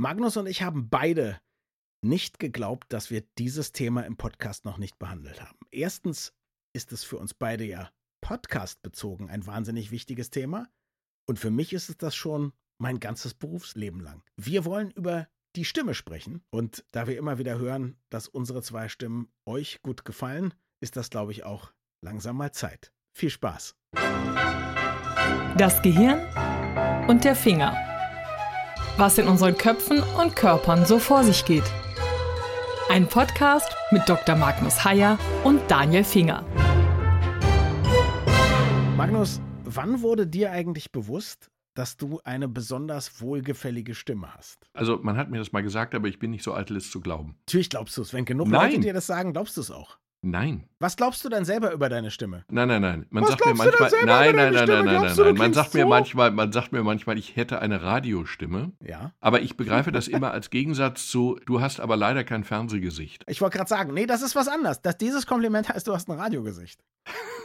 Magnus und ich haben beide nicht geglaubt, dass wir dieses Thema im Podcast noch nicht behandelt haben. Erstens ist es für uns beide ja podcastbezogen ein wahnsinnig wichtiges Thema. Und für mich ist es das schon mein ganzes Berufsleben lang. Wir wollen über die Stimme sprechen. Und da wir immer wieder hören, dass unsere zwei Stimmen euch gut gefallen, ist das, glaube ich, auch langsam mal Zeit. Viel Spaß. Das Gehirn und der Finger. Was in unseren Köpfen und Körpern so vor sich geht. Ein Podcast mit Dr. Magnus Heyer und Daniel Finger. Magnus, wann wurde dir eigentlich bewusst, dass du eine besonders wohlgefällige Stimme hast? Also, man hat mir das mal gesagt, aber ich bin nicht so eitel, es zu glauben. Natürlich glaubst du es. Wenn genug Nein. Leute dir das sagen, glaubst du es auch. Nein. Was glaubst du denn selber über deine Stimme? Nein, nein, nein. Man Was sagt mir manchmal, nein, nein, nein, Stimme? nein, nein, nein, nein. Man sagt mir so? manchmal, man sagt mir manchmal, ich hätte eine Radiostimme. Ja. Aber ich begreife das immer als Gegensatz zu, du hast aber leider kein Fernsehgesicht. Ich wollte gerade sagen, nee, das ist was anderes. Dass dieses Kompliment heißt, du hast ein Radiogesicht.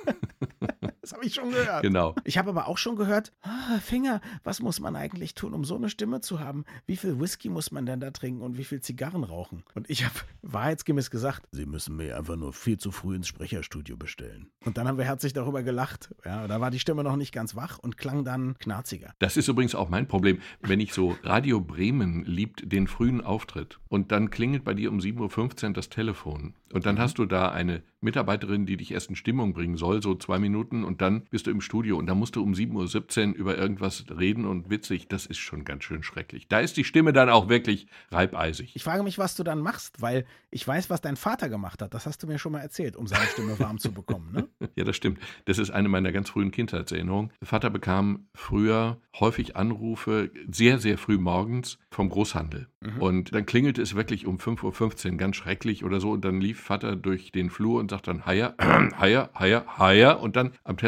das habe ich schon gehört. Genau. Ich habe aber auch schon gehört, ah, Finger, was muss man eigentlich tun, um so eine Stimme zu haben? Wie viel Whisky muss man denn da trinken und wie viel Zigarren rauchen? Und ich habe wahrheitsgemäß gesagt, Sie müssen mir einfach nur viel zu früh ins Sprecherstudio bestellen. Und dann haben wir herzlich darüber gelacht. Ja, da war die Stimme noch nicht ganz wach und klang dann knarziger. Das ist übrigens auch mein Problem, wenn ich so Radio Bremen liebt den frühen Auftritt und dann klingelt bei dir um 7.15 Uhr das Telefon und dann hast du da eine Mitarbeiterin, die dich erst in Stimmung bringen soll, so zwei Minuten und dann bist du im Studio und dann musst du um 7.17 Uhr über irgendwas reden und witzig, das ist schon ganz schön schrecklich. Da ist die Stimme dann auch wirklich reibeisig. Ich frage mich, was du dann machst, weil ich weiß, was dein Vater gemacht hat. Das hast du mir schon mal erzählt, um seine Stimme warm zu bekommen. Ne? Ja, das stimmt. Das ist eine meiner ganz frühen Kindheitserinnerungen. Vater bekam früher häufig Anrufe, sehr, sehr früh morgens vom Großhandel. Und dann klingelte es wirklich um 5.15 Uhr, ganz schrecklich oder so. Und dann lief Vater durch den Flur und sagt dann, Heier, Heier, Heier, Heier. Und dann am Telefon,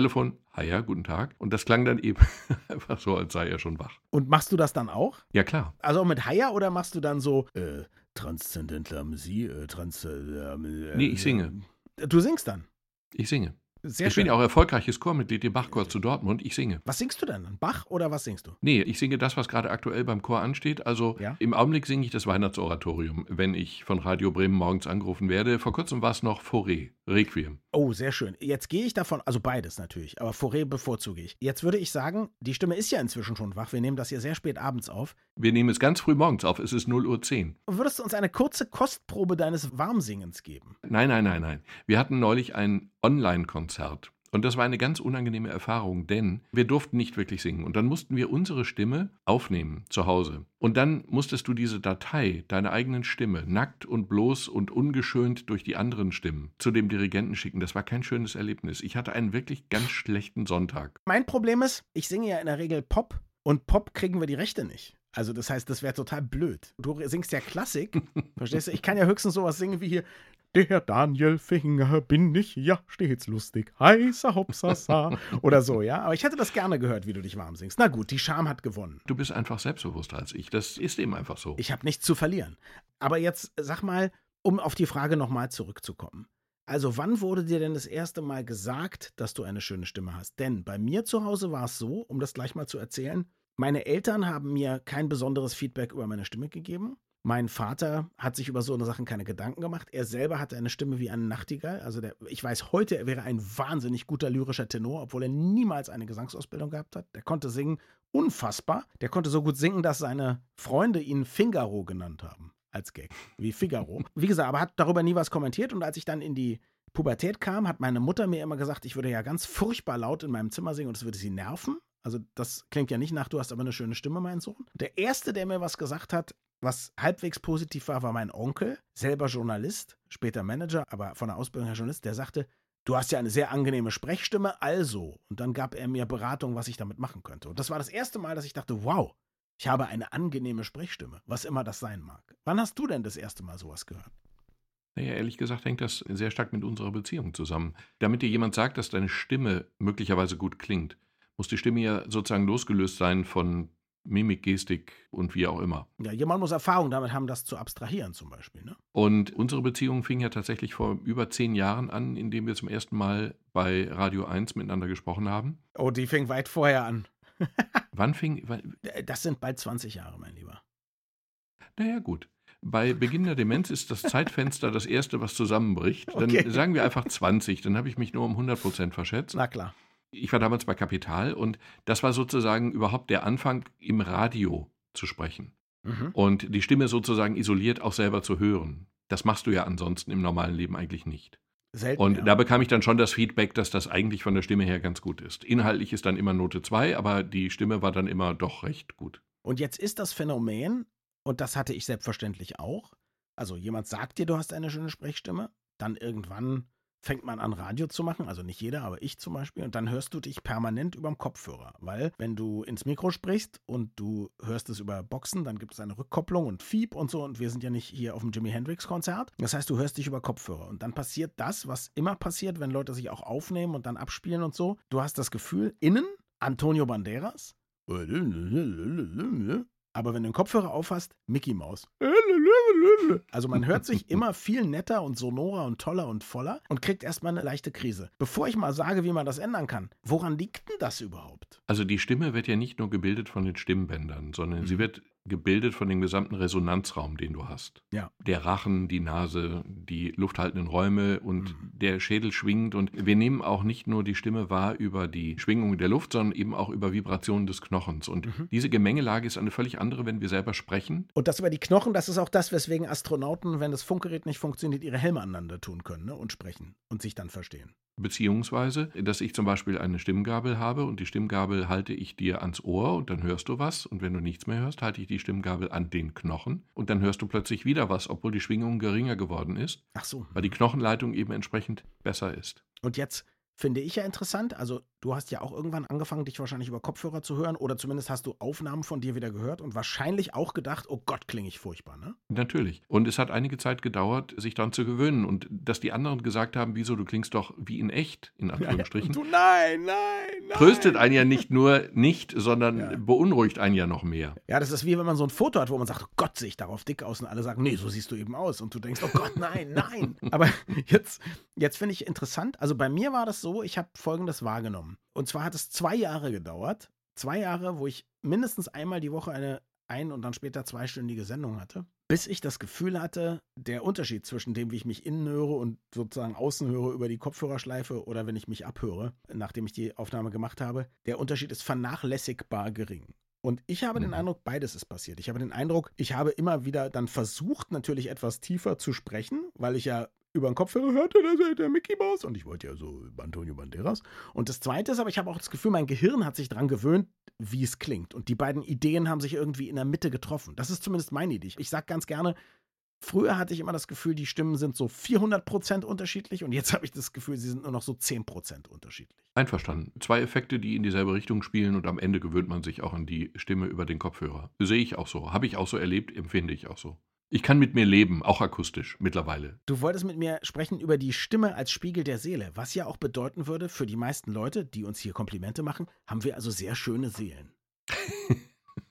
Heier, guten Tag. Und das klang dann eben einfach so, als sei er schon wach. Und machst du das dann auch? Ja, klar. Also auch mit Haya oder machst du dann so äh, transzendentler Musik, äh, trans, äh, äh, Nee, ich singe. Du singst dann. Ich singe. Sehr ich schön. bin ja auch erfolgreiches Chormitglied im Bachchor zu Dortmund. Ich singe. Was singst du denn? Bach oder was singst du? Nee, ich singe das, was gerade aktuell beim Chor ansteht. Also Ja. im Augenblick singe ich das Weihnachtsoratorium, wenn ich von Radio Bremen morgens angerufen werde. Vor kurzem war es noch Forêt, Requiem. Oh, sehr schön. Jetzt gehe ich davon, also beides natürlich, aber Forêt bevorzuge ich. Jetzt würde ich sagen, die Stimme ist ja inzwischen schon wach. Wir nehmen das hier sehr spät abends auf. Wir nehmen es ganz früh morgens auf. Es ist 0 Uhr 10. Würdest du uns eine kurze Kostprobe deines Warmsingens geben? Nein, nein, nein, nein. Wir hatten neulich ein Online-Konzert. Und das war eine ganz unangenehme Erfahrung, denn wir durften nicht wirklich singen. Und dann mussten wir unsere Stimme aufnehmen zu Hause. Und dann musstest du diese Datei, deine eigenen Stimme, nackt und bloß und ungeschönt durch die anderen Stimmen zu dem Dirigenten schicken. Das war kein schönes Erlebnis. Ich hatte einen wirklich ganz schlechten Sonntag. Mein Problem ist, ich singe ja in der Regel Pop und Pop kriegen wir die Rechte nicht. Also das heißt, das wäre total blöd. Du singst ja Klassik, verstehst du? Ich kann ja höchstens sowas singen wie hier der Daniel Finger bin ich, ja, stets lustig, heißer Hopsasa oder so, ja. Aber ich hätte das gerne gehört, wie du dich warm singst. Na gut, die Scham hat gewonnen. Du bist einfach selbstbewusster als ich. Das ist eben einfach so. Ich habe nichts zu verlieren. Aber jetzt sag mal, um auf die Frage nochmal zurückzukommen. Also wann wurde dir denn das erste Mal gesagt, dass du eine schöne Stimme hast? Denn bei mir zu Hause war es so, um das gleich mal zu erzählen, meine Eltern haben mir kein besonderes Feedback über meine Stimme gegeben. Mein Vater hat sich über so eine Sachen keine Gedanken gemacht. Er selber hatte eine Stimme wie eine Nachtigall. Also der, ich weiß heute, er wäre ein wahnsinnig guter lyrischer Tenor, obwohl er niemals eine Gesangsausbildung gehabt hat. Der konnte singen, unfassbar. Der konnte so gut singen, dass seine Freunde ihn Fingaro genannt haben. Als Gag. Wie Figaro. Wie gesagt, aber hat darüber nie was kommentiert. Und als ich dann in die Pubertät kam, hat meine Mutter mir immer gesagt, ich würde ja ganz furchtbar laut in meinem Zimmer singen und es würde sie nerven. Also das klingt ja nicht nach, du hast aber eine schöne Stimme, mein Sohn. Der Erste, der mir was gesagt hat, was halbwegs positiv war, war mein Onkel, selber Journalist, später Manager, aber von der Ausbildung her Journalist, der sagte, du hast ja eine sehr angenehme Sprechstimme, also. Und dann gab er mir Beratung, was ich damit machen könnte. Und das war das erste Mal, dass ich dachte, wow, ich habe eine angenehme Sprechstimme, was immer das sein mag. Wann hast du denn das erste Mal sowas gehört? Naja, ehrlich gesagt hängt das sehr stark mit unserer Beziehung zusammen. Damit dir jemand sagt, dass deine Stimme möglicherweise gut klingt, muss die Stimme ja sozusagen losgelöst sein von Mimik, Gestik und wie auch immer. Ja, jemand muss Erfahrung damit haben, das zu abstrahieren zum Beispiel. Ne? Und unsere Beziehung fing ja tatsächlich vor über zehn Jahren an, indem wir zum ersten Mal bei Radio 1 miteinander gesprochen haben. Oh, die fing weit vorher an. Wann fing. Wann, Das sind bald 20 Jahre, mein Lieber. Naja, gut. Bei Beginn der Demenz ist das Zeitfenster das erste, was zusammenbricht. Dann Okay. sagen wir einfach 20, dann habe ich mich nur um 100 Prozent verschätzt. Na klar. Ich war damals bei Kapital und das war sozusagen überhaupt der Anfang, im Radio zu sprechen. Mhm. Und die Stimme sozusagen isoliert auch selber zu hören. Das machst du ja ansonsten im normalen Leben eigentlich nicht. Selten. Und ja. da bekam ich dann schon das Feedback, dass das eigentlich von der Stimme her ganz gut ist. Inhaltlich ist dann immer Note 2, aber die Stimme war dann immer doch recht gut. Und jetzt ist das Phänomen, und das hatte ich selbstverständlich auch, also jemand sagt dir, du hast eine schöne Sprechstimme, dann irgendwann fängt man an, Radio zu machen, also nicht jeder, aber ich zum Beispiel, und dann hörst du dich permanent überm Kopfhörer, weil wenn du ins Mikro sprichst und du hörst es über Boxen, dann gibt es eine Rückkopplung und Fieb und so, und wir sind ja nicht hier auf dem Jimi Hendrix Konzert. Das heißt, du hörst dich über Kopfhörer und dann passiert das, was immer passiert, wenn Leute sich auch aufnehmen und dann abspielen und so. Du hast das Gefühl, innen Antonio Banderas, aber wenn du den Kopfhörer aufhast, Mickey Maus. Also man hört sich immer viel netter und sonorer und toller und voller und kriegt erstmal eine leichte Krise. Bevor ich mal sage, wie man das ändern kann, woran liegt denn das überhaupt? Also die Stimme wird ja nicht nur gebildet von den Stimmbändern, sondern sie Mhm. wird gebildet von dem gesamten Resonanzraum, den du hast. Ja. Der Rachen, die Nase, die lufthaltenden Räume und Mhm. der Schädel schwingt. Und wir nehmen auch nicht nur die Stimme wahr über die Schwingung der Luft, sondern eben auch über Vibrationen des Knochens. Und Mhm. diese Gemengelage ist eine völlig andere, wenn wir selber sprechen. Und das über die Knochen, das ist auch das, weswegen Astronauten, wenn das Funkgerät nicht funktioniert, ihre Helme aneinander tun können ne? und sprechen und sich dann verstehen. Beziehungsweise, dass ich zum Beispiel eine Stimmgabel habe und die Stimmgabel halte ich dir ans Ohr und dann hörst du was. Und wenn du nichts mehr hörst, halte ich die Stimmgabel an den Knochen und dann hörst du plötzlich wieder was, obwohl die Schwingung geringer geworden ist, Ach so. weil die Knochenleitung eben entsprechend besser ist. Und jetzt finde ich ja interessant, also du hast ja auch irgendwann angefangen, dich wahrscheinlich über Kopfhörer zu hören oder zumindest hast du Aufnahmen von dir wieder gehört und wahrscheinlich auch gedacht, oh Gott, klinge ich furchtbar, ne? Natürlich. Und es hat einige Zeit gedauert, sich daran zu gewöhnen. Und dass die anderen gesagt haben, wieso, du klingst doch wie in echt, in Anführungsstrichen, Und du, nein, nein, nein. tröstet einen ja nicht nur nicht, sondern Ja. beunruhigt einen ja noch mehr. Ja, das ist wie wenn man so ein Foto hat, wo man sagt, oh Gott, sehe ich darauf dick aus und alle sagen, nee, so siehst du eben aus. Und du denkst, oh Gott, nein, nein. Aber jetzt, jetzt finde ich interessant, also bei mir war das so, ich habe Folgendes wahrgenommen. Und zwar hat es zwei Jahre gedauert. Zwei Jahre, wo ich mindestens einmal die Woche eine ein- und dann später zweistündige Sendung hatte, bis ich das Gefühl hatte, der Unterschied zwischen dem, wie ich mich innen höre und sozusagen außen höre über die Kopfhörerschleife oder wenn ich mich abhöre, nachdem ich die Aufnahme gemacht habe, der Unterschied ist vernachlässigbar gering. Und ich habe den Mhm. Eindruck, beides ist passiert. Ich habe den Eindruck, ich habe immer wieder dann versucht, natürlich etwas tiefer zu sprechen, weil ich ja über den Kopfhörer hörte, da ist der Mickey Mouse und ich wollte ja so Antonio Banderas. Und das Zweite ist aber, ich habe auch das Gefühl, mein Gehirn hat sich daran gewöhnt, wie es klingt. Und die beiden Ideen haben sich irgendwie in der Mitte getroffen. Das ist zumindest meine Idee. Ich sage ganz gerne, früher hatte ich immer das Gefühl, die Stimmen sind so 400% unterschiedlich und jetzt habe ich das Gefühl, sie sind nur noch so 10% unterschiedlich. Einverstanden. Zwei Effekte, die in dieselbe Richtung spielen und am Ende gewöhnt man sich auch an die Stimme über den Kopfhörer. Sehe ich auch so. Habe ich auch so erlebt, empfinde ich auch so. Ich kann mit mir leben, auch akustisch mittlerweile. Du wolltest mit mir sprechen über die Stimme als Spiegel der Seele, was ja auch bedeuten würde, für die meisten Leute, die uns hier Komplimente machen, haben wir also sehr schöne Seelen.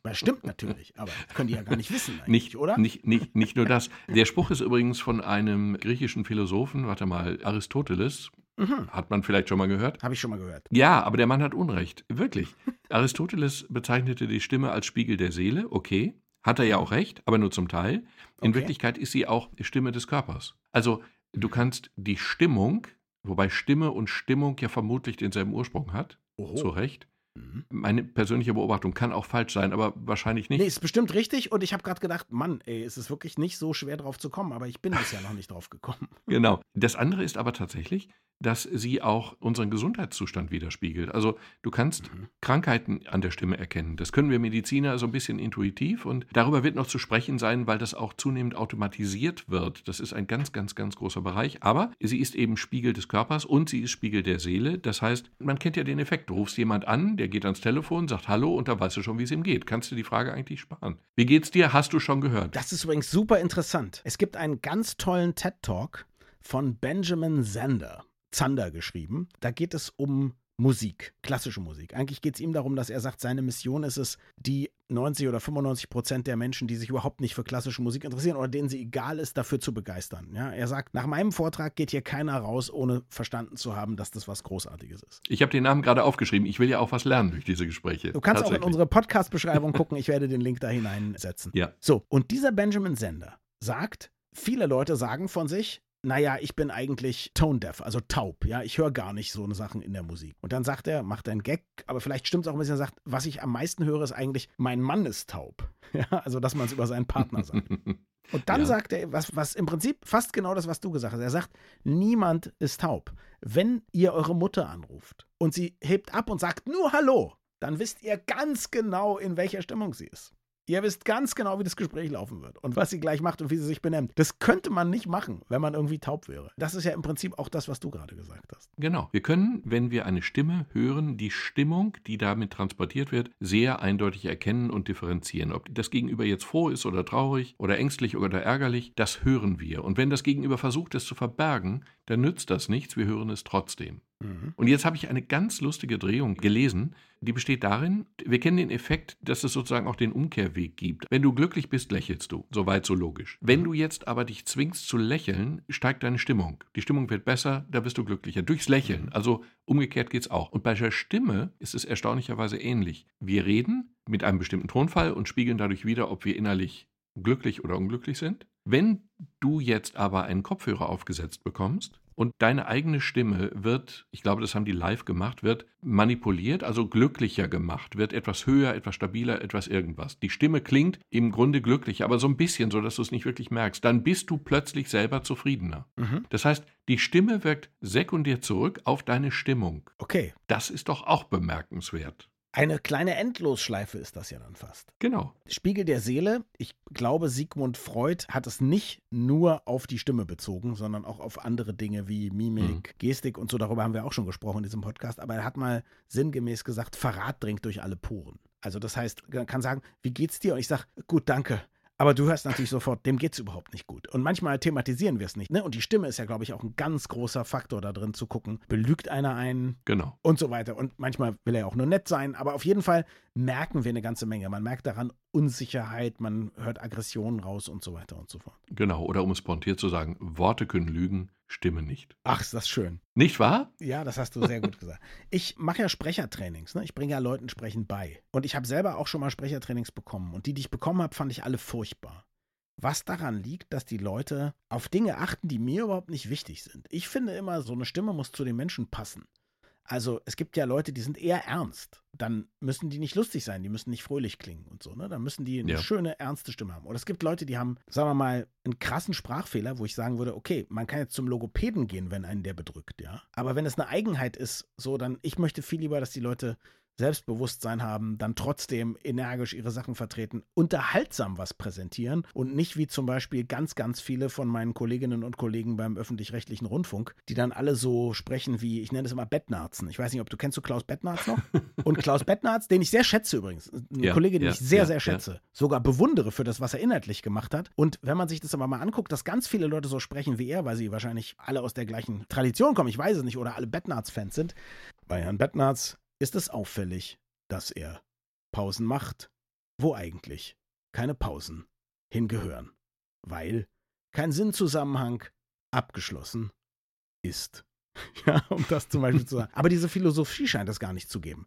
Das stimmt natürlich, aber können die ja gar nicht wissen eigentlich, Nicht, oder? Nicht, nicht, nicht nur das. Der Spruch ist übrigens von einem griechischen Philosophen, warte mal, Aristoteles, Mhm. hat man vielleicht schon mal gehört. Habe ich schon mal gehört. Ja, aber der Mann hat Unrecht. Wirklich. Aristoteles bezeichnete die Stimme als Spiegel der Seele, okay. Hat er ja auch recht, aber nur zum Teil. In Okay. Wirklichkeit ist sie auch Stimme des Körpers. Also, du kannst die Stimmung, wobei Stimme und Stimmung ja vermutlich denselben Ursprung hat, Oho. zu Recht. Mhm. Meine persönliche Beobachtung kann auch falsch sein, aber wahrscheinlich nicht. Nee, ist bestimmt richtig und ich habe gerade gedacht, Mann, ey, es ist wirklich nicht so schwer drauf zu kommen, aber ich bin bisher noch nicht drauf gekommen. Genau. Das andere ist aber tatsächlich, dass sie auch unseren Gesundheitszustand widerspiegelt. Also du kannst Mhm. Krankheiten an der Stimme erkennen. Das können wir Mediziner so ein bisschen intuitiv und darüber wird noch zu sprechen sein, weil das auch zunehmend automatisiert wird. Das ist ein ganz, ganz, ganz großer Bereich. Aber sie ist eben Spiegel des Körpers und sie ist Spiegel der Seele. Das heißt, man kennt ja den Effekt. Du rufst jemand an, der geht ans Telefon, sagt Hallo und da weißt du schon, wie es ihm geht. Kannst du die Frage eigentlich sparen. Wie geht's dir? Hast du schon gehört? Das ist übrigens super interessant. Es gibt einen ganz tollen TED-Talk von Benjamin Zander, Zander geschrieben. Da geht es um Musik, klassische Musik. Eigentlich geht es ihm darum, dass er sagt, seine Mission ist es, die 90 oder 95 Prozent der Menschen, die sich überhaupt nicht für klassische Musik interessieren oder denen sie egal ist, dafür zu begeistern. Ja, er sagt, nach meinem Vortrag geht hier keiner raus, ohne verstanden zu haben, dass das was Großartiges ist. Ich habe den Namen gerade aufgeschrieben. Ich will ja auch was lernen durch diese Gespräche. Du kannst auch in unsere Podcast-Beschreibung gucken. Ich werde den Link da hineinsetzen. Ja. So, und dieser Benjamin Sender sagt, viele Leute sagen von sich, naja, ich bin eigentlich tone deaf, also taub, ja, ich höre gar nicht so eine Sachen in der Musik. Und dann sagt er, macht einen Gag, aber vielleicht stimmt es auch ein bisschen, er sagt, was ich am meisten höre, ist eigentlich, mein Mann ist taub. Ja, also, dass man es über seinen Partner sagt. Und dann ja. sagt er, was, was im Prinzip fast genau das, was du gesagt hast. Er sagt, niemand ist taub. Wenn ihr eure Mutter anruft und sie hebt ab und sagt nur Hallo, dann wisst ihr ganz genau, in welcher Stimmung sie ist. Ihr wisst ganz genau, wie das Gespräch laufen wird und was sie gleich macht und wie sie sich benimmt. Das könnte man nicht machen, wenn man irgendwie taub wäre. Das ist ja im Prinzip auch das, was du gerade gesagt hast. Genau. Wir können, wenn wir eine Stimme hören, die Stimmung, die damit transportiert wird, sehr eindeutig erkennen und differenzieren. Ob das Gegenüber jetzt froh ist oder traurig oder ängstlich oder ärgerlich, das hören wir. Und wenn das Gegenüber versucht, es zu verbergen, dann nützt das nichts. Wir hören es trotzdem. Mhm. Und jetzt habe ich eine ganz lustige Drehung gelesen, die besteht darin, wir kennen den Effekt, dass es sozusagen auch den Umkehrweg gibt. Wenn du glücklich bist, lächelst du. Soweit so logisch. Wenn du jetzt aber dich zwingst zu lächeln, steigt deine Stimmung. Die Stimmung wird besser, da bist du glücklicher. Durchs Lächeln. Mhm. Also umgekehrt geht es auch. Und bei der Stimme ist es erstaunlicherweise ähnlich. Wir reden mit einem bestimmten Tonfall und spiegeln dadurch wieder, ob wir innerlich glücklich oder unglücklich sind. Wenn du jetzt aber einen Kopfhörer aufgesetzt bekommst, und deine eigene Stimme wird, ich glaube, das haben die live gemacht, wird manipuliert, also glücklicher gemacht, wird etwas höher, etwas stabiler, etwas irgendwas. Die Stimme klingt im Grunde glücklicher, aber so ein bisschen, so dass du es nicht wirklich merkst. Dann bist du plötzlich selber zufriedener. Mhm. Das heißt, die Stimme wirkt sekundär zurück auf deine Stimmung. Okay. Das ist doch auch bemerkenswert. Eine kleine Endlosschleife ist das ja dann fast. Genau. Spiegel der Seele. Ich glaube, Sigmund Freud hat es nicht nur auf die Stimme bezogen, sondern auch auf andere Dinge wie Mimik, mhm. Gestik und so. Darüber haben wir auch schon gesprochen in diesem Podcast. Aber er hat mal sinngemäß gesagt, Verrat dringt durch alle Poren. Also das heißt, man kann sagen, wie geht's dir? Und ich sage, gut, danke. Aber du hörst natürlich sofort, dem geht es überhaupt nicht gut. Und manchmal thematisieren wir es nicht. Ne? Und die Stimme ist ja, glaube ich, auch ein ganz großer Faktor da drin zu gucken. Belügt einer einen? Genau. Und so weiter. Und manchmal will er auch nur nett sein. Aber auf jeden Fall merken wir eine ganze Menge. Man merkt daran Unsicherheit, man hört Aggressionen raus und so weiter und so fort. Genau. Oder um es spontiert zu sagen, Worte können lügen, Stimme nicht. Ach, ist das schön. Nicht wahr? Ja, das hast du sehr gut gesagt. Ich mache ja Sprechertrainings. Ne? Ich bringe ja Leuten Sprechen bei. Und ich habe selber auch schon mal Sprechertrainings bekommen. Und die, die ich bekommen habe, fand ich alle furchtbar. Was daran liegt, dass die Leute auf Dinge achten, die mir überhaupt nicht wichtig sind. Ich finde immer, so eine Stimme muss zu den Menschen passen. Also es gibt ja Leute, die sind eher ernst. Dann müssen die nicht lustig sein, die müssen nicht fröhlich klingen und so. Ne? Dann müssen die eine ja. schöne, ernste Stimme haben. Oder es gibt Leute, die haben, sagen wir mal, einen krassen Sprachfehler, wo ich sagen würde, okay, man kann jetzt zum Logopäden gehen, wenn einen der bedrückt, ja. Aber wenn es eine Eigenheit ist, so, dann, ich möchte viel lieber, dass die Leute Selbstbewusstsein haben, dann trotzdem energisch ihre Sachen vertreten, unterhaltsam was präsentieren und nicht wie zum Beispiel ganz, ganz viele von meinen Kolleginnen und Kollegen beim öffentlich-rechtlichen Rundfunk, die dann alle so sprechen wie, ich nenne es immer Bettnarzen. Ich weiß nicht, ob du kennst du Klaus Bettnarz noch? Und Klaus Bettnarz, den ich sehr schätze übrigens, ein ja, Kollege, den ja, ich sehr, ja, sehr schätze, sogar bewundere für das, was er inhaltlich gemacht hat. Und wenn man sich das aber mal anguckt, dass ganz viele Leute so sprechen wie er, weil sie wahrscheinlich alle aus der gleichen Tradition kommen, ich weiß es nicht, oder alle Bettnarz-Fans sind, bei Herrn Bettnarz ist es auffällig, dass er Pausen macht, wo eigentlich keine Pausen hingehören, weil kein Sinnzusammenhang abgeschlossen ist. Ja, um das zum Beispiel zu sagen. Aber diese Philosophie scheint das gar nicht zu geben.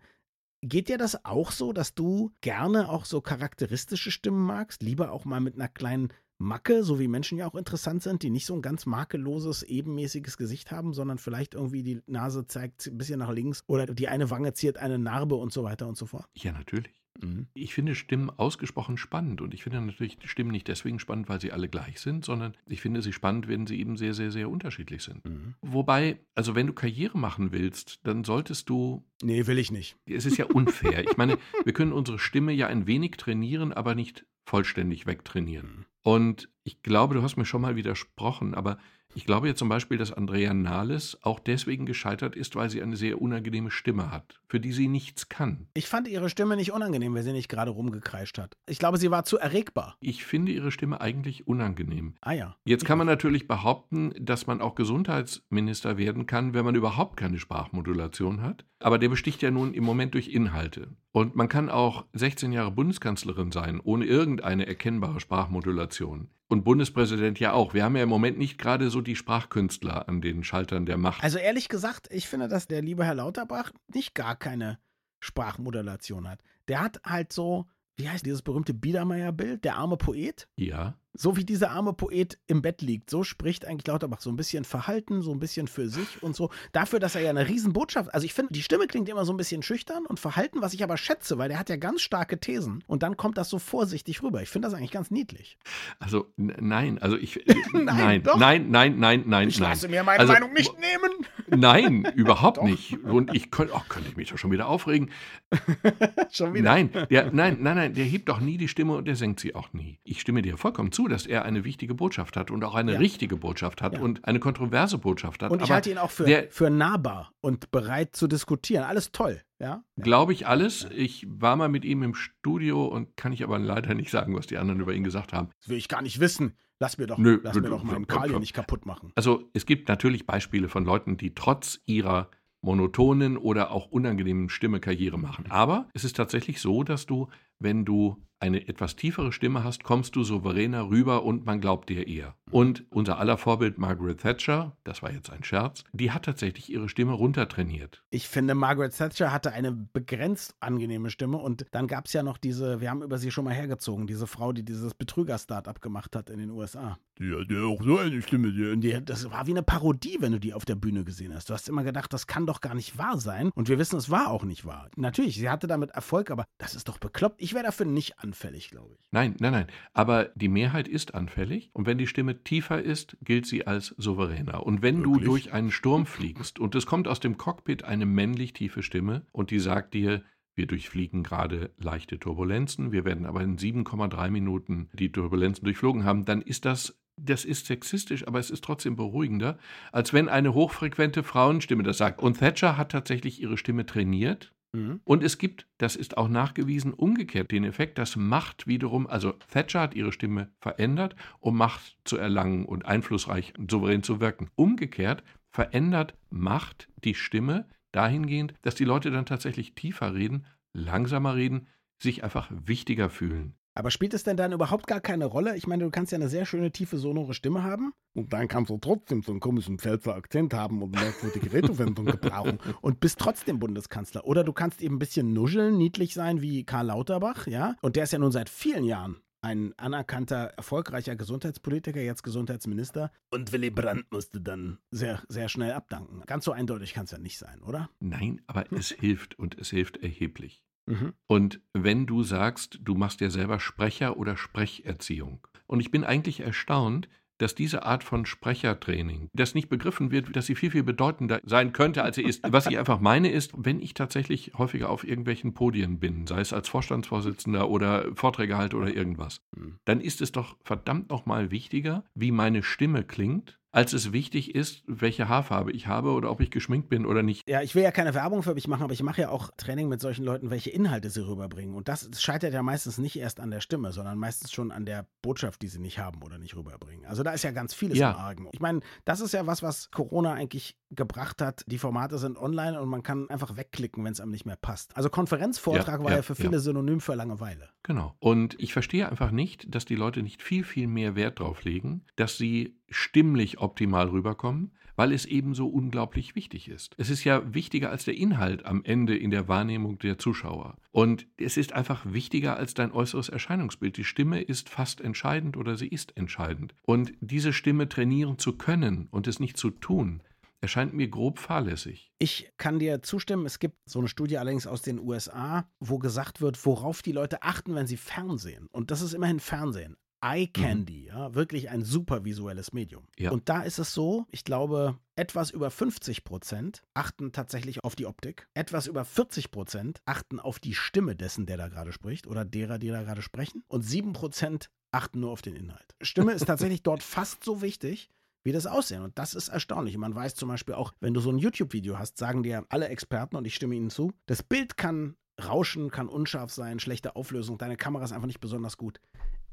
Geht dir das auch so, dass du gerne auch so charakteristische Stimmen magst? Lieber auch mal mit einer kleinen Macke, so wie Menschen ja auch interessant sind, die nicht so ein ganz makelloses, ebenmäßiges Gesicht haben, sondern vielleicht irgendwie die Nase zeigt ein bisschen nach links oder die eine Wange ziert eine Narbe und so weiter und so fort. Ja, natürlich. Mhm. Ich finde Stimmen ausgesprochen spannend und ich finde natürlich Stimmen nicht deswegen spannend, weil sie alle gleich sind, sondern ich finde sie spannend, wenn sie eben sehr, sehr, sehr unterschiedlich sind. Mhm. Wobei, also wenn du Karriere machen willst, dann solltest du. Nee, will ich nicht. Es ist ja unfair. ich meine, wir können unsere Stimme ja ein wenig trainieren, aber nicht vollständig wegtrainieren. Und Ich glaube, du hast mir schon mal widersprochen, aber ich glaube ja zum Beispiel, dass Andrea Nahles auch deswegen gescheitert ist, weil sie eine sehr unangenehme Stimme hat, für die sie nichts kann. Ich fand ihre Stimme nicht unangenehm, weil sie nicht gerade rumgekreischt hat. Ich glaube, sie war zu erregbar. Ich finde ihre Stimme eigentlich unangenehm. Ah ja. Jetzt kann man natürlich behaupten, dass man auch Gesundheitsminister werden kann, wenn man überhaupt keine Sprachmodulation hat. Aber der besticht ja nun im Moment durch Inhalte. Und man kann auch 16 Jahre Bundeskanzlerin sein, ohne irgendeine erkennbare Sprachmodulation. Und Bundespräsident ja auch. Wir haben ja im Moment nicht gerade so die Sprachkünstler an den Schaltern der Macht. Also ehrlich gesagt, ich finde, dass der liebe Herr Lauterbach nicht gar keine Sprachmodulation hat. Der hat halt so, wie heißt dieses berühmte Biedermeier-Bild, der arme Poet? Ja so wie dieser arme Poet im Bett liegt, so spricht eigentlich Lauterbach so ein bisschen verhalten, so ein bisschen für sich und so. Dafür, dass er ja eine Riesenbotschaft, also ich finde, die Stimme klingt immer so ein bisschen schüchtern und verhalten, was ich aber schätze, weil der hat ja ganz starke Thesen und dann kommt das so vorsichtig rüber. Ich finde das eigentlich ganz niedlich. Also nein, also ich nein, nein, doch. nein, nein, nein, nein, ich nein. lasse mir meine also, Meinung nicht nehmen. Nein, überhaupt nicht. Und ich könnte, oh, könnte ich mich doch schon wieder aufregen. schon wieder? Nein, der, nein, nein, nein, der hebt doch nie die Stimme und der senkt sie auch nie. Ich stimme dir vollkommen zu, dass er eine wichtige Botschaft hat und auch eine ja. richtige Botschaft hat ja. und eine kontroverse Botschaft hat. Und ich halte ihn auch für, der, für nahbar und bereit zu diskutieren. Alles toll. Ja? Glaube ich alles. Ich war mal mit ihm im Studio und kann ich aber leider nicht sagen, was die anderen über ihn gesagt haben. Das will ich gar nicht wissen. Lass mir doch, Nö, lass mir doch meinen Karl hier nicht kaputt machen. Also es gibt natürlich Beispiele von Leuten, die trotz ihrer monotonen oder auch unangenehmen Stimme Karriere machen. Aber es ist tatsächlich so, dass du, wenn du eine etwas tiefere Stimme hast, kommst du souveräner rüber und man glaubt dir eher. Und unser aller Vorbild Margaret Thatcher, das war jetzt ein Scherz, die hat tatsächlich ihre Stimme runtertrainiert. Ich finde, Margaret Thatcher hatte eine begrenzt angenehme Stimme und dann gab es ja noch diese, wir haben über sie schon mal hergezogen, diese Frau, die dieses Betrüger-Startup gemacht hat in den USA. Die hat ja auch so eine Stimme. Die, die, das war wie eine Parodie, wenn du die auf der Bühne gesehen hast. Du hast immer gedacht, das kann doch gar nicht wahr sein. Und wir wissen, es war auch nicht wahr. Natürlich, sie hatte damit Erfolg, aber das ist doch bekloppt. Ich wäre dafür nicht anfällig, glaube ich. Nein, nein, nein. Aber die Mehrheit ist anfällig. Und wenn die Stimme tiefer ist, gilt sie als souveräner. Und wenn Wirklich? du durch einen Sturm fliegst und es kommt aus dem Cockpit eine männlich tiefe Stimme und die sagt dir, wir durchfliegen gerade leichte Turbulenzen, wir werden aber in 7,3 Minuten die Turbulenzen durchflogen haben, dann ist das das ist sexistisch, aber es ist trotzdem beruhigender, als wenn eine hochfrequente Frauenstimme das sagt. Und Thatcher hat tatsächlich ihre Stimme trainiert. Mhm. Und es gibt, das ist auch nachgewiesen, umgekehrt den Effekt, dass Macht wiederum, also Thatcher hat ihre Stimme verändert, um Macht zu erlangen und einflussreich und souverän zu wirken. Umgekehrt verändert Macht die Stimme dahingehend, dass die Leute dann tatsächlich tiefer reden, langsamer reden, sich einfach wichtiger fühlen. Aber spielt es denn dann überhaupt gar keine Rolle? Ich meine, du kannst ja eine sehr schöne, tiefe, sonore Stimme haben. Und dann kannst du trotzdem so einen komischen Pfälzer Akzent haben und merkwürdige Redewendungen gebrauchen und bist trotzdem Bundeskanzler. Oder du kannst eben ein bisschen nuscheln, niedlich sein wie Karl Lauterbach, ja? Und der ist ja nun seit vielen Jahren ein anerkannter, erfolgreicher Gesundheitspolitiker, jetzt Gesundheitsminister. Und Willy Brandt musste dann sehr, sehr schnell abdanken. Ganz so eindeutig kann es ja nicht sein, oder? Nein, aber es hilft und es hilft erheblich. Mhm. Und wenn du sagst, du machst ja selber Sprecher oder Sprecherziehung. Und ich bin eigentlich erstaunt, dass diese Art von Sprechertraining, das nicht begriffen wird, dass sie viel, viel bedeutender sein könnte, als sie ist. Was ich einfach meine ist, wenn ich tatsächlich häufiger auf irgendwelchen Podien bin, sei es als Vorstandsvorsitzender oder Vorträge halte oder irgendwas, mhm. dann ist es doch verdammt nochmal wichtiger, wie meine Stimme klingt, als es wichtig ist, welche Haarfarbe ich habe oder ob ich geschminkt bin oder nicht. Ja, ich will ja keine Werbung für mich machen, aber ich mache ja auch Training mit solchen Leuten, welche Inhalte sie rüberbringen. Und das scheitert ja meistens nicht erst an der Stimme, sondern meistens schon an der Botschaft, die sie nicht haben oder nicht rüberbringen. Also da ist ja ganz vieles ja. im Argen. Ich meine, das ist ja was, was Corona eigentlich gebracht hat. Die Formate sind online und man kann einfach wegklicken, wenn es einem nicht mehr passt. Also Konferenzvortrag ja, war ja, ja für viele Synonym für Langeweile. Genau. Und ich verstehe einfach nicht, dass die Leute nicht viel, viel mehr Wert drauf legen, dass sie stimmlich optimal rüberkommen, weil es eben so unglaublich wichtig ist. Es ist ja wichtiger als der Inhalt am Ende in der Wahrnehmung der Zuschauer. Und es ist einfach wichtiger als dein äußeres Erscheinungsbild. Die Stimme ist fast entscheidend oder sie ist entscheidend. Und diese Stimme trainieren zu können und es nicht zu tun, erscheint mir grob fahrlässig. Ich kann dir zustimmen, es gibt so eine Studie allerdings aus den USA, wo gesagt wird, worauf die Leute achten, wenn sie Fernsehen. Und das ist immerhin Fernsehen. Eye mhm. Candy, mhm. ja, wirklich ein super visuelles Medium. Ja. Und da ist es so, ich glaube, etwas über 50 Prozent achten tatsächlich auf die Optik, etwas über 40 Prozent achten auf die Stimme dessen, der da gerade spricht oder derer, die da gerade sprechen und 7 Prozent achten nur auf den Inhalt. Stimme ist tatsächlich dort fast so wichtig wie das Aussehen. Und das ist erstaunlich. Man weiß zum Beispiel auch, wenn du so ein YouTube-Video hast, sagen dir alle Experten, und ich stimme ihnen zu, das Bild kann rauschen, kann unscharf sein, schlechte Auflösung, deine Kamera ist einfach nicht besonders gut.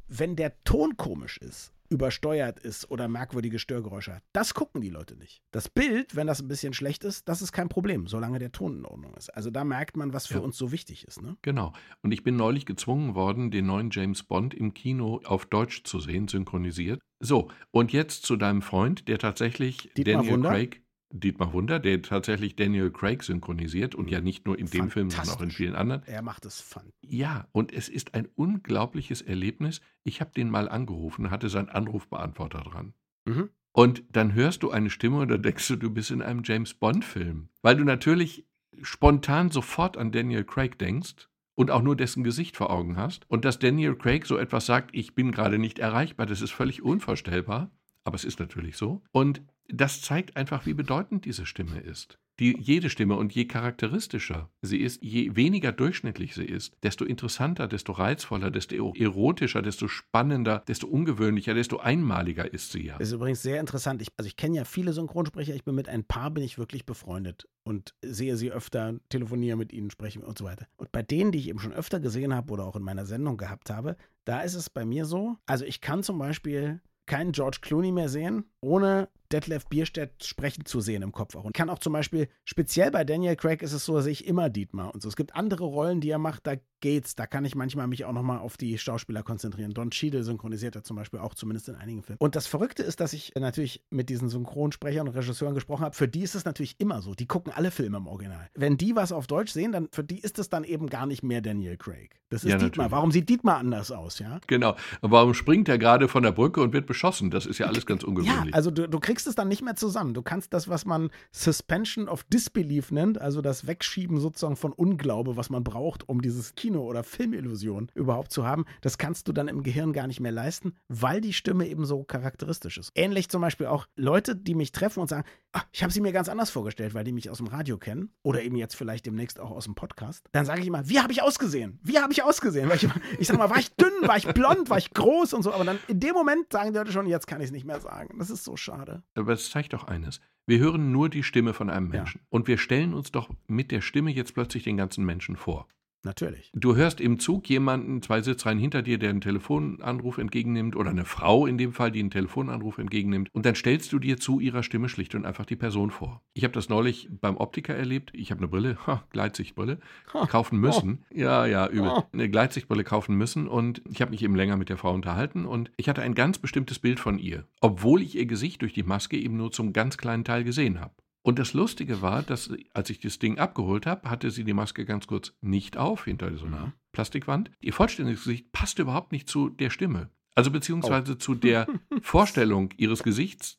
Wenn der Ton komisch ist, übersteuert ist oder merkwürdige Störgeräusche hat. Das gucken die Leute nicht. Das Bild, wenn das ein bisschen schlecht ist, das ist kein Problem, solange der Ton in Ordnung ist. Also da merkt man, was für ja. uns so wichtig ist. Ne? Genau. Und ich bin neulich gezwungen worden, den neuen James Bond im Kino auf Deutsch zu sehen, synchronisiert. So, und jetzt zu deinem Freund, der tatsächlich Dietmar Daniel Wunder? Craig Dietmar Wunder, der tatsächlich Daniel Craig synchronisiert und ja nicht nur in dem Film, sondern auch in vielen anderen. Er macht es fun. Ja, und es ist ein unglaubliches Erlebnis. Ich habe den mal angerufen, hatte seinen Anrufbeantworter dran. Mhm. Und dann hörst du eine Stimme und dann denkst du, du bist in einem James Bond-Film. Weil du natürlich spontan sofort an Daniel Craig denkst und auch nur dessen Gesicht vor Augen hast. Und dass Daniel Craig so etwas sagt, ich bin gerade nicht erreichbar, das ist völlig unvorstellbar. Aber es ist natürlich so. Und das zeigt einfach, wie bedeutend diese Stimme ist. Die, jede Stimme und je charakteristischer sie ist, je weniger durchschnittlich sie ist, desto interessanter, desto reizvoller, desto erotischer, desto spannender, desto ungewöhnlicher, desto einmaliger ist sie ja. Das ist übrigens sehr interessant. Ich, also ich kenne ja viele Synchronsprecher, ich bin mit ein paar bin ich wirklich befreundet und sehe sie öfter, telefoniere mit ihnen, spreche und so weiter. Und bei denen, die ich eben schon öfter gesehen habe oder auch in meiner Sendung gehabt habe, da ist es bei mir so, also ich kann zum Beispiel keinen George Clooney mehr sehen, ohne Detlef Bierstedt sprechen zu sehen im Kopf auch. Und kann auch zum Beispiel, speziell bei Daniel Craig ist es so, sehe ich immer Dietmar und so. Es gibt andere Rollen, die er macht, da geht's. Da kann ich manchmal mich auch nochmal auf die Schauspieler konzentrieren. Don Cheadle synchronisiert er zum Beispiel auch, zumindest in einigen Filmen. Und das Verrückte ist, dass ich natürlich mit diesen Synchronsprechern und Regisseuren gesprochen habe. Für die ist es natürlich immer so. Die gucken alle Filme im Original. Wenn die was auf Deutsch sehen, dann für die ist es dann eben gar nicht mehr Daniel Craig. Das ist ja, Dietmar. Natürlich. Warum sieht Dietmar anders aus, ja? Genau. Und warum springt er gerade von der Brücke und wird beschossen? Das ist ja alles ganz ungewöhnlich. Ja, also du, du kriegst es dann nicht mehr zusammen. Du kannst das, was man Suspension of Disbelief nennt, also das Wegschieben sozusagen von Unglaube, was man braucht, um dieses Kino- oder Filmillusion überhaupt zu haben, das kannst du dann im Gehirn gar nicht mehr leisten, weil die Stimme eben so charakteristisch ist. Ähnlich zum Beispiel auch Leute, die mich treffen und sagen, ach, ich habe sie mir ganz anders vorgestellt, weil die mich aus dem Radio kennen oder eben jetzt vielleicht demnächst auch aus dem Podcast. Dann sage ich immer, wie habe ich ausgesehen? Wie habe ich ausgesehen? Weil ich, ich sage mal, war ich dünn, war ich blond, war ich groß und so, aber dann in dem Moment sagen die Leute schon, jetzt kann ich es nicht mehr sagen. Das ist so schade. Aber es zeigt doch eines. Wir hören nur die Stimme von einem Menschen. Ja. Und wir stellen uns doch mit der Stimme jetzt plötzlich den ganzen Menschen vor. Natürlich. Du hörst im Zug jemanden, zwei Sitzreihen hinter dir, der einen Telefonanruf entgegennimmt oder eine Frau in dem Fall, die einen Telefonanruf entgegennimmt und dann stellst du dir zu ihrer Stimme schlicht und einfach die Person vor. Ich habe das neulich beim Optiker erlebt. Ich habe eine Brille, ha, Gleitsichtbrille, ha, kaufen müssen. Oh. Ja, ja, übel. Oh. Eine Gleitsichtbrille kaufen müssen und ich habe mich eben länger mit der Frau unterhalten und ich hatte ein ganz bestimmtes Bild von ihr, obwohl ich ihr Gesicht durch die Maske eben nur zum ganz kleinen Teil gesehen habe. Und das Lustige war, dass als ich das Ding abgeholt habe, hatte sie die Maske ganz kurz nicht auf hinter so einer mhm. Plastikwand. Ihr vollständiges Gesicht passte überhaupt nicht zu der Stimme. Also beziehungsweise oh. zu der Vorstellung ihres Gesichts,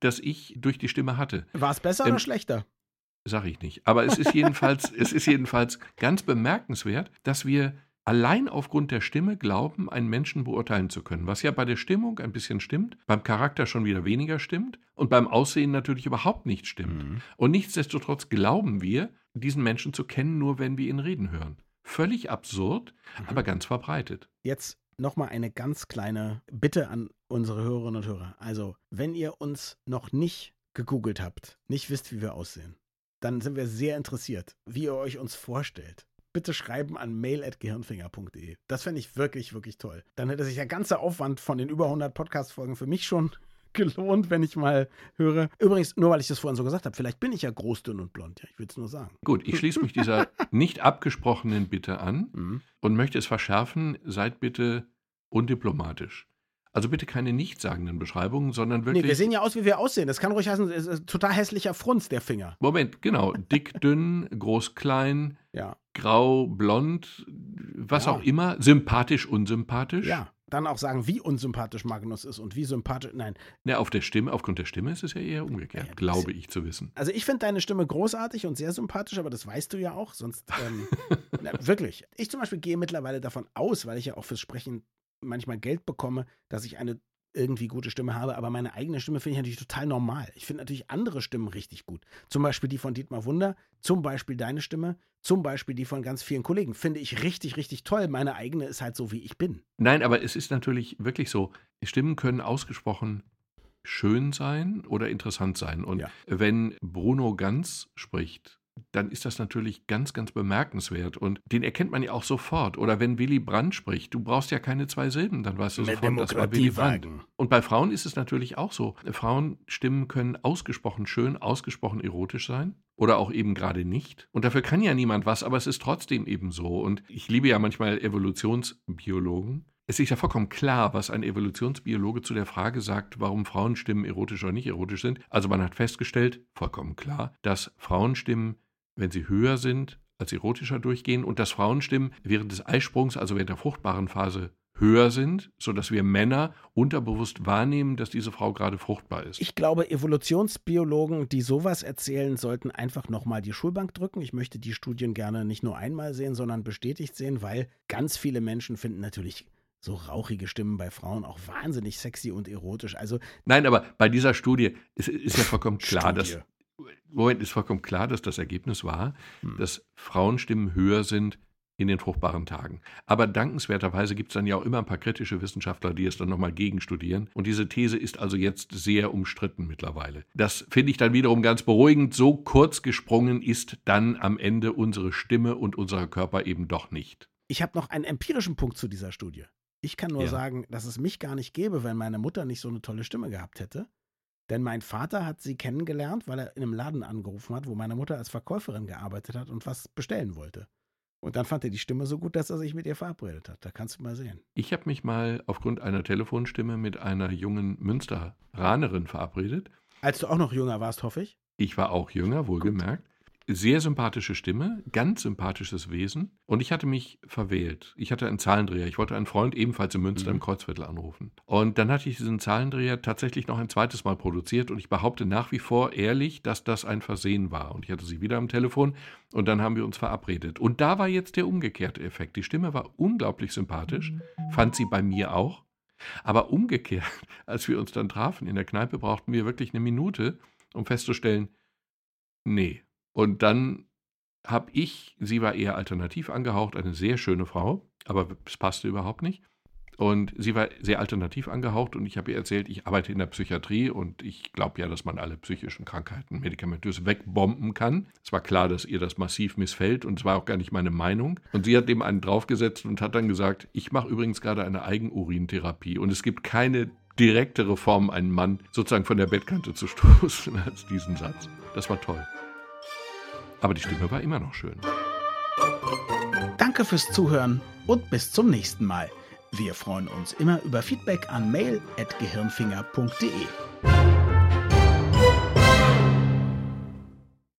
das ich durch die Stimme hatte. War es besser ähm, oder schlechter? Sag ich nicht. Aber es ist jedenfalls, es ist jedenfalls ganz bemerkenswert, dass wir allein aufgrund der Stimme glauben, einen Menschen beurteilen zu können. Was ja bei der Stimmung ein bisschen stimmt, beim Charakter schon wieder weniger stimmt und beim Aussehen natürlich überhaupt nicht stimmt. Mhm. Und nichtsdestotrotz glauben wir, diesen Menschen zu kennen, nur wenn wir ihn reden hören. Völlig absurd, mhm. aber ganz verbreitet. Jetzt nochmal eine ganz kleine Bitte an unsere Hörerinnen und Hörer. Also, wenn ihr uns noch nicht gegoogelt habt, nicht wisst, wie wir aussehen, dann sind wir sehr interessiert, wie ihr euch uns vorstellt bitte schreiben an mail.gehirnfinger.de. Das fände ich wirklich, wirklich toll. Dann hätte sich der ganze Aufwand von den über 100 Podcast-Folgen für mich schon gelohnt, wenn ich mal höre. Übrigens, nur weil ich das vorhin so gesagt habe, vielleicht bin ich ja groß, dünn und blond. Ja, ich will es nur sagen. Gut, ich schließe mich dieser nicht abgesprochenen Bitte an mhm. und möchte es verschärfen. Seid bitte undiplomatisch. Also bitte keine nichtssagenden Beschreibungen, sondern wirklich. Nee, wir sehen ja aus, wie wir aussehen. Das kann ruhig heißen, es ist total hässlicher Frunz, der Finger. Moment, genau. Dick, dünn, groß, klein, ja. grau, blond, was ja. auch immer. Sympathisch, unsympathisch. Ja. Dann auch sagen, wie unsympathisch Magnus ist und wie sympathisch. Nein. Ja, auf der Stimme, aufgrund der Stimme ist es ja eher umgekehrt, ja, glaube ich zu wissen. Also ich finde deine Stimme großartig und sehr sympathisch, aber das weißt du ja auch. Sonst ähm, na, wirklich. Ich zum Beispiel gehe mittlerweile davon aus, weil ich ja auch fürs Sprechen manchmal Geld bekomme, dass ich eine irgendwie gute Stimme habe, aber meine eigene Stimme finde ich natürlich total normal. Ich finde natürlich andere Stimmen richtig gut. Zum Beispiel die von Dietmar Wunder, zum Beispiel deine Stimme, zum Beispiel die von ganz vielen Kollegen. Finde ich richtig, richtig toll. Meine eigene ist halt so, wie ich bin. Nein, aber es ist natürlich wirklich so, Stimmen können ausgesprochen schön sein oder interessant sein. Und Ja. wenn Bruno Ganz spricht, dann ist das natürlich ganz, ganz bemerkenswert. Und den erkennt man ja auch sofort. Oder wenn Willy Brandt spricht, du brauchst ja keine zwei Silben, dann weißt du Mehr sofort, das war Willy Brandt. Und bei Frauen ist es natürlich auch so. Frauenstimmen können ausgesprochen schön, ausgesprochen erotisch sein. Oder auch eben gerade nicht. Und dafür kann ja niemand was, aber es ist trotzdem eben so. Und ich liebe ja manchmal Evolutionsbiologen. Es ist ja vollkommen klar, was ein Evolutionsbiologe zu der Frage sagt, warum Frauenstimmen erotisch oder nicht erotisch sind. Also man hat festgestellt, vollkommen klar, dass Frauenstimmen, wenn sie höher sind, als erotischer durchgehen und dass Frauenstimmen während des Eisprungs, also während der fruchtbaren Phase, höher sind, sodass wir Männer unterbewusst wahrnehmen, dass diese Frau gerade fruchtbar ist. Ich glaube, Evolutionsbiologen, die sowas erzählen, sollten einfach nochmal die Schulbank drücken. Ich möchte die Studien gerne nicht nur einmal sehen, sondern bestätigt sehen, weil ganz viele Menschen finden natürlich so rauchige Stimmen bei Frauen auch wahnsinnig sexy und erotisch. Also Nein, aber bei dieser Studie ist, ist ja vollkommen klar, dass Studie. Moment, ist vollkommen klar, dass das Ergebnis war, Hm. dass Frauenstimmen höher sind in den fruchtbaren Tagen. Aber dankenswerterweise gibt es dann ja auch immer ein paar kritische Wissenschaftler, die es dann nochmal gegenstudieren. Und diese These ist also jetzt sehr umstritten mittlerweile. Das finde ich dann wiederum ganz beruhigend. So kurz gesprungen ist dann am Ende unsere Stimme und unser Körper eben doch nicht. ich habe noch einen empirischen Punkt zu dieser Studie. Ich kann nur Ja. sagen, dass es mich gar nicht gäbe, wenn meine Mutter nicht so eine tolle Stimme gehabt hätte. Denn mein Vater hat sie kennengelernt, weil er in einem Laden angerufen hat, wo meine Mutter als Verkäuferin gearbeitet hat und was bestellen wollte. Und dann fand er die Stimme so gut, dass er sich mit ihr verabredet hat. Da kannst du mal sehen. Ich habe mich mal aufgrund einer Telefonstimme mit einer jungen Münsteranerin verabredet. Als du auch noch jünger warst, hoffe ich. Ich war auch jünger, wohlgemerkt. Sehr sympathische Stimme, ganz sympathisches Wesen. Und ich hatte mich verwählt. Ich hatte einen Zahlendreher. Ich wollte einen Freund ebenfalls in Münster Mhm. im Kreuzviertel anrufen. Und dann hatte ich diesen Zahlendreher tatsächlich noch ein zweites Mal produziert. Und ich behaupte nach wie vor ehrlich, dass das ein Versehen war. Und ich hatte sie wieder am Telefon. Und dann haben wir uns verabredet. Und da war jetzt der umgekehrte Effekt. Die Stimme war unglaublich sympathisch. Fand sie bei mir auch. Aber umgekehrt, als wir uns dann trafen in der Kneipe, brauchten wir wirklich eine Minute, um festzustellen, nee. Und dann habe ich, sie war eher alternativ angehaucht, eine sehr schöne Frau, aber es passte überhaupt nicht. Und sie war sehr alternativ angehaucht und ich habe ihr erzählt, ich arbeite in der Psychiatrie und ich glaube ja, dass man alle psychischen Krankheiten medikamentös wegbomben kann. Es war klar, dass ihr das massiv missfällt und es war auch gar nicht meine Meinung. Und sie hat dem einen draufgesetzt und hat dann gesagt, ich mache übrigens gerade eine Eigenurintherapie und es gibt keine direktere Form, einen Mann sozusagen von der Bettkante zu stoßen als diesen Satz. Das war toll. Aber die Stimme war immer noch schön. Danke fürs Zuhören und bis zum nächsten Mal. Wir freuen uns immer über Feedback an mail.gehirnfinger.de.